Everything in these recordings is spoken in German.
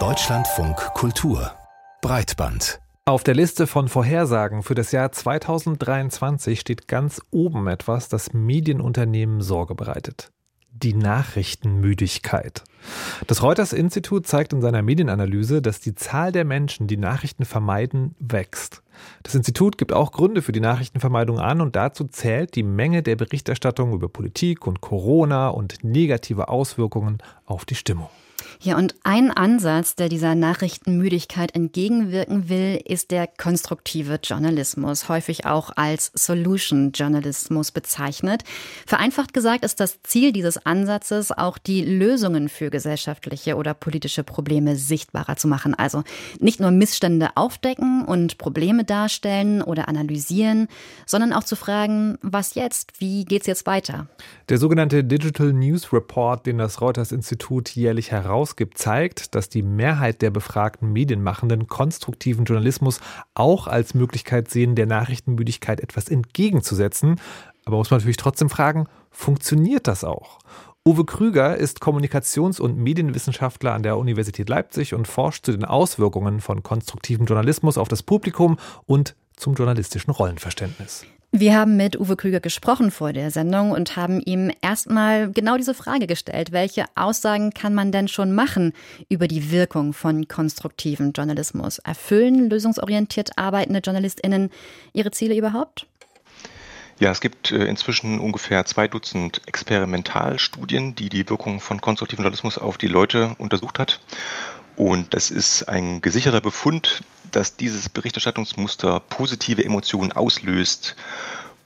Deutschlandfunk Kultur Breitband auf der Liste von Vorhersagen für das Jahr 2023 steht ganz oben etwas, das Medienunternehmen Sorge bereitet. Die Nachrichtenmüdigkeit. Das Reuters-Institut zeigt in seiner Medienanalyse, dass die Zahl der Menschen, die Nachrichten vermeiden, wächst. Das Institut gibt auch Gründe für die Nachrichtenvermeidung an und dazu zählt die Menge der Berichterstattung über Politik und Corona und negative Auswirkungen auf die Stimmung. Ja, und ein Ansatz, der dieser Nachrichtenmüdigkeit entgegenwirken will, ist der konstruktive Journalismus, häufig auch als Solution Journalismus bezeichnet. Vereinfacht gesagt ist das Ziel dieses Ansatzes auch die Lösungen für gesellschaftliche oder politische Probleme sichtbarer zu machen. Also nicht nur Missstände aufdecken und Probleme darstellen oder analysieren, sondern auch zu fragen, was jetzt? Wie geht's jetzt weiter? Der sogenannte Digital News Report, den das Reuters Institut jährlich heraus herausgibt, zeigt, dass die Mehrheit der befragten Medienmachenden konstruktiven Journalismus auch als Möglichkeit sehen, der Nachrichtenmüdigkeit etwas entgegenzusetzen. Aber muss man natürlich trotzdem fragen, funktioniert das auch? Uwe Krüger ist Kommunikations- und Medienwissenschaftler an der Universität Leipzig und forscht zu den Auswirkungen von konstruktivem Journalismus auf das Publikum und zum journalistischen Rollenverständnis. Wir haben mit Uwe Krüger gesprochen vor der Sendung und haben ihm erstmal genau diese Frage gestellt. Welche Aussagen kann man denn schon machen über die Wirkung von konstruktivem Journalismus? Erfüllen lösungsorientiert arbeitende JournalistInnen ihre Ziele überhaupt? Ja, es gibt äh, inzwischen ungefähr zwei Dutzend Experimentalstudien, die die Wirkung von konstruktivem Journalismus auf die Leute untersucht hat. Und das ist ein gesicherter Befund, dass dieses Berichterstattungsmuster positive Emotionen auslöst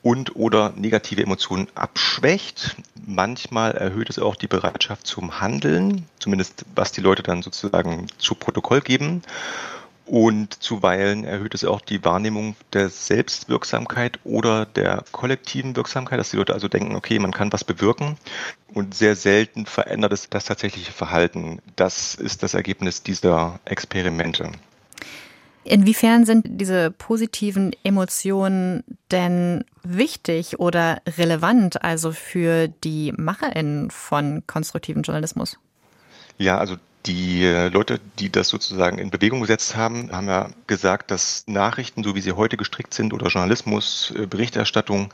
und oder negative Emotionen abschwächt. Manchmal erhöht es auch die Bereitschaft zum Handeln, zumindest was die Leute dann sozusagen zu Protokoll geben. Und zuweilen erhöht es auch die Wahrnehmung der Selbstwirksamkeit oder der kollektiven Wirksamkeit, dass die Leute also denken, okay, man kann was bewirken. Und sehr selten verändert es das tatsächliche Verhalten. Das ist das Ergebnis dieser Experimente. Inwiefern sind diese positiven Emotionen denn wichtig oder relevant, also für die MacherInnen von konstruktivem Journalismus? Ja, also die äh, Leute, die das sozusagen in Bewegung gesetzt haben, haben ja gesagt, dass Nachrichten, so wie sie heute gestrickt sind, oder Journalismus, äh, Berichterstattung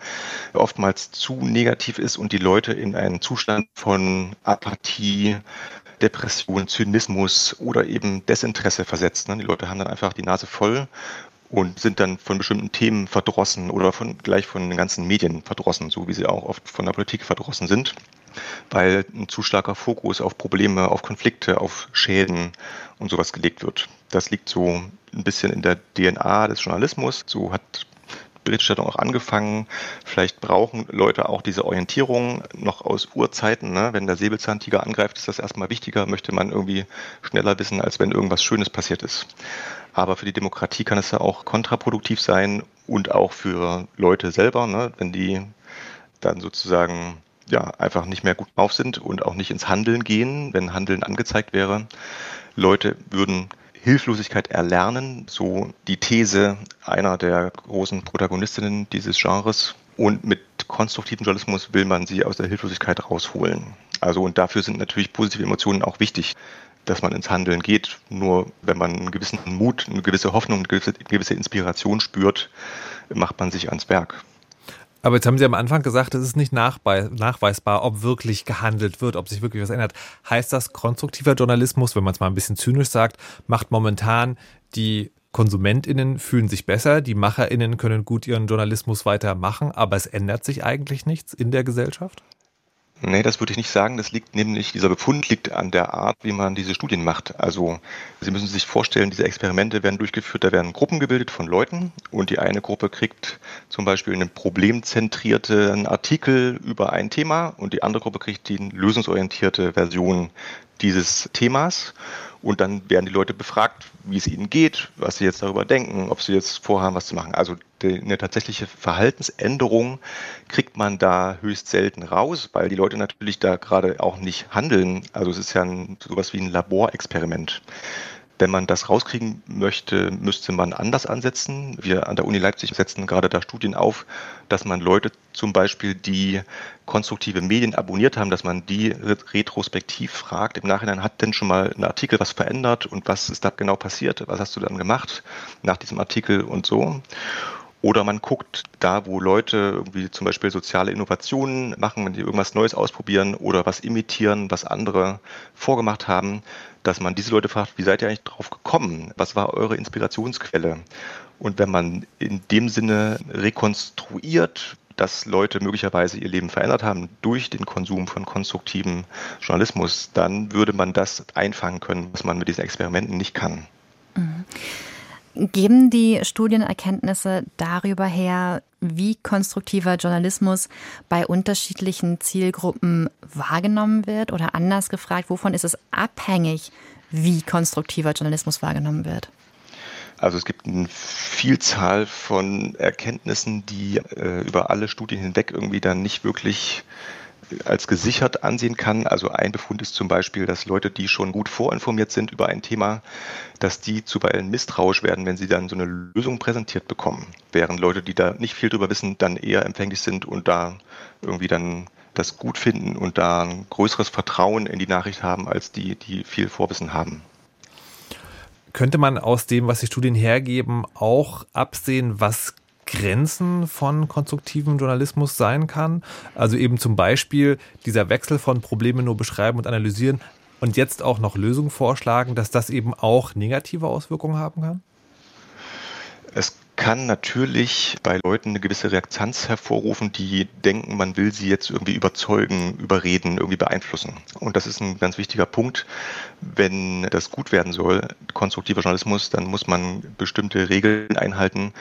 oftmals zu negativ ist und die Leute in einen Zustand von Apathie, Depression, Zynismus oder eben Desinteresse versetzt. Die Leute haben dann einfach die Nase voll und sind dann von bestimmten Themen verdrossen oder von, gleich von den ganzen Medien verdrossen, so wie sie auch oft von der Politik verdrossen sind, weil ein zu starker Fokus auf Probleme, auf Konflikte, auf Schäden und sowas gelegt wird. Das liegt so ein bisschen in der DNA des Journalismus. So hat Berichterstattung auch angefangen. Vielleicht brauchen Leute auch diese Orientierung noch aus Urzeiten. Ne? Wenn der Säbelzahntiger angreift, ist das erstmal wichtiger, möchte man irgendwie schneller wissen, als wenn irgendwas Schönes passiert ist. Aber für die Demokratie kann es ja auch kontraproduktiv sein und auch für Leute selber, ne? wenn die dann sozusagen ja, einfach nicht mehr gut drauf sind und auch nicht ins Handeln gehen, wenn Handeln angezeigt wäre. Leute würden Hilflosigkeit erlernen, so die These einer der großen Protagonistinnen dieses Genres. Und mit konstruktivem Journalismus will man sie aus der Hilflosigkeit rausholen. Also und dafür sind natürlich positive Emotionen auch wichtig, dass man ins Handeln geht. Nur wenn man einen gewissen Mut, eine gewisse Hoffnung, eine gewisse, eine gewisse Inspiration spürt, macht man sich ans Werk. Aber jetzt haben Sie am Anfang gesagt, es ist nicht nachweisbar, ob wirklich gehandelt wird, ob sich wirklich was ändert. Heißt das, konstruktiver Journalismus, wenn man es mal ein bisschen zynisch sagt, macht momentan die KonsumentInnen fühlen sich besser, die MacherInnen können gut ihren Journalismus weitermachen, aber es ändert sich eigentlich nichts in der Gesellschaft? Nee, das würde ich nicht sagen. Das liegt nämlich, dieser Befund liegt an der Art, wie man diese Studien macht. Also Sie müssen sich vorstellen, diese Experimente werden durchgeführt, da werden Gruppen gebildet von Leuten und die eine Gruppe kriegt zum Beispiel einen problemzentrierten Artikel über ein Thema und die andere Gruppe kriegt die lösungsorientierte Version dieses Themas. Und dann werden die Leute befragt, wie es ihnen geht, was sie jetzt darüber denken, ob sie jetzt vorhaben, was zu machen. Also eine tatsächliche Verhaltensänderung kriegt man da höchst selten raus, weil die Leute natürlich da gerade auch nicht handeln. Also es ist ja ein, sowas wie ein Laborexperiment. Wenn man das rauskriegen möchte, müsste man anders ansetzen. Wir an der Uni Leipzig setzen gerade da Studien auf, dass man Leute zum Beispiel, die konstruktive Medien abonniert haben, dass man die retrospektiv fragt. Im Nachhinein hat denn schon mal ein Artikel was verändert und was ist da genau passiert? Was hast du dann gemacht nach diesem Artikel und so? Oder man guckt da, wo Leute irgendwie zum Beispiel soziale Innovationen machen, wenn die irgendwas Neues ausprobieren oder was imitieren, was andere vorgemacht haben, dass man diese Leute fragt, wie seid ihr eigentlich drauf gekommen? Was war eure Inspirationsquelle? Und wenn man in dem Sinne rekonstruiert, dass Leute möglicherweise ihr Leben verändert haben durch den Konsum von konstruktivem Journalismus, dann würde man das einfangen können, was man mit diesen Experimenten nicht kann. Mhm. Geben die Studienerkenntnisse darüber her, wie konstruktiver Journalismus bei unterschiedlichen Zielgruppen wahrgenommen wird? Oder anders gefragt, wovon ist es abhängig, wie konstruktiver Journalismus wahrgenommen wird? Also es gibt eine Vielzahl von Erkenntnissen, die äh, über alle Studien hinweg irgendwie dann nicht wirklich als gesichert ansehen kann. Also ein Befund ist zum Beispiel, dass Leute, die schon gut vorinformiert sind über ein Thema, dass die zuweilen misstrauisch werden, wenn sie dann so eine Lösung präsentiert bekommen. Während Leute, die da nicht viel drüber wissen, dann eher empfänglich sind und da irgendwie dann das gut finden und da ein größeres Vertrauen in die Nachricht haben, als die, die viel Vorwissen haben. Könnte man aus dem, was die Studien hergeben, auch absehen, was Grenzen von konstruktivem Journalismus sein kann. Also eben zum Beispiel dieser Wechsel von Probleme nur beschreiben und analysieren und jetzt auch noch Lösungen vorschlagen, dass das eben auch negative Auswirkungen haben kann? Es kann natürlich bei Leuten eine gewisse Reaktanz hervorrufen, die denken, man will sie jetzt irgendwie überzeugen, überreden, irgendwie beeinflussen. Und das ist ein ganz wichtiger Punkt. Wenn das gut werden soll, konstruktiver Journalismus, dann muss man bestimmte Regeln einhalten,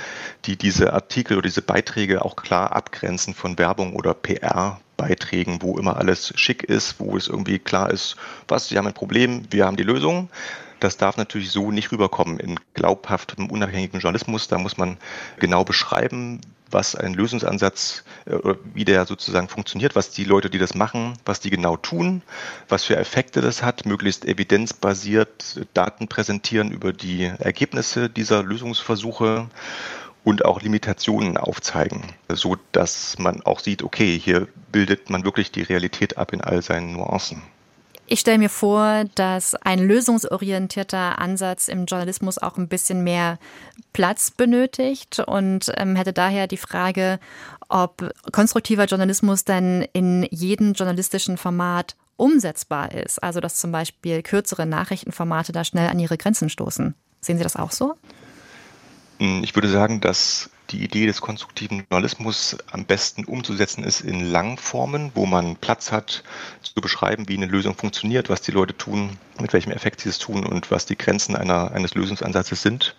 die diese Artikel oder diese Beiträge auch klar abgrenzen von Werbung oder PR. Beiträgen, wo immer alles schick ist, wo es irgendwie klar ist, was, Sie haben ein Problem, wir haben die Lösung. Das darf natürlich so nicht rüberkommen in glaubhaftem, unabhängigen Journalismus. Da muss man genau beschreiben, was ein Lösungsansatz, äh, wie der sozusagen funktioniert, was die Leute, die das machen, was die genau tun, was für Effekte das hat, möglichst evidenzbasiert Daten präsentieren über die Ergebnisse dieser Lösungsversuche und auch Limitationen aufzeigen, so dass man auch sieht, okay, hier bildet man wirklich die Realität ab in all seinen Nuancen. Ich stelle mir vor, dass ein lösungsorientierter Ansatz im Journalismus auch ein bisschen mehr Platz benötigt und ähm, hätte daher die Frage, ob konstruktiver Journalismus denn in jedem journalistischen Format umsetzbar ist. Also dass zum Beispiel kürzere Nachrichtenformate da schnell an ihre Grenzen stoßen. Sehen Sie das auch so? Ich würde sagen, dass die Idee des konstruktiven Journalismus am besten umzusetzen ist in Langformen, wo man Platz hat, zu beschreiben, wie eine Lösung funktioniert, was die Leute tun, mit welchem Effekt sie es tun und was die Grenzen einer, eines Lösungsansatzes sind.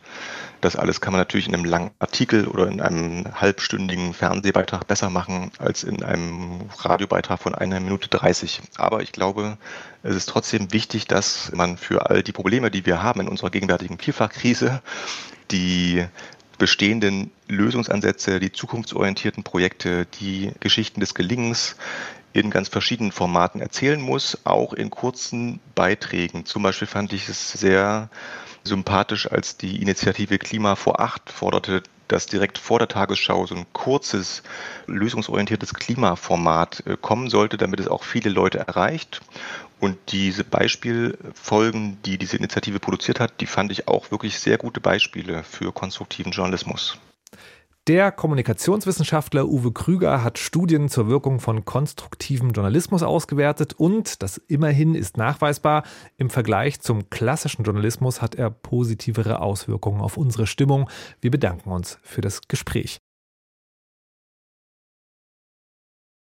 Das alles kann man natürlich in einem langen Artikel oder in einem halbstündigen Fernsehbeitrag besser machen als in einem Radiobeitrag von einer Minute 30. Aber ich glaube, es ist trotzdem wichtig, dass man für all die Probleme, die wir haben in unserer gegenwärtigen Vielfachkrise, die bestehenden Lösungsansätze, die zukunftsorientierten Projekte, die Geschichten des Gelingens in ganz verschiedenen Formaten erzählen muss, auch in kurzen Beiträgen. Zum Beispiel fand ich es sehr sympathisch, als die Initiative Klima vor acht forderte, dass direkt vor der Tagesschau so ein kurzes, lösungsorientiertes Klimaformat äh, kommen sollte, damit es auch viele Leute erreicht. Und diese Beispielfolgen, die diese Initiative produziert hat, die fand ich auch wirklich sehr gute Beispiele für konstruktiven Journalismus. Der Kommunikationswissenschaftler Uwe Krüger hat Studien zur Wirkung von konstruktivem Journalismus ausgewertet und, das immerhin ist nachweisbar, im Vergleich zum klassischen Journalismus hat er positivere Auswirkungen auf unsere Stimmung. Wir bedanken uns für das Gespräch.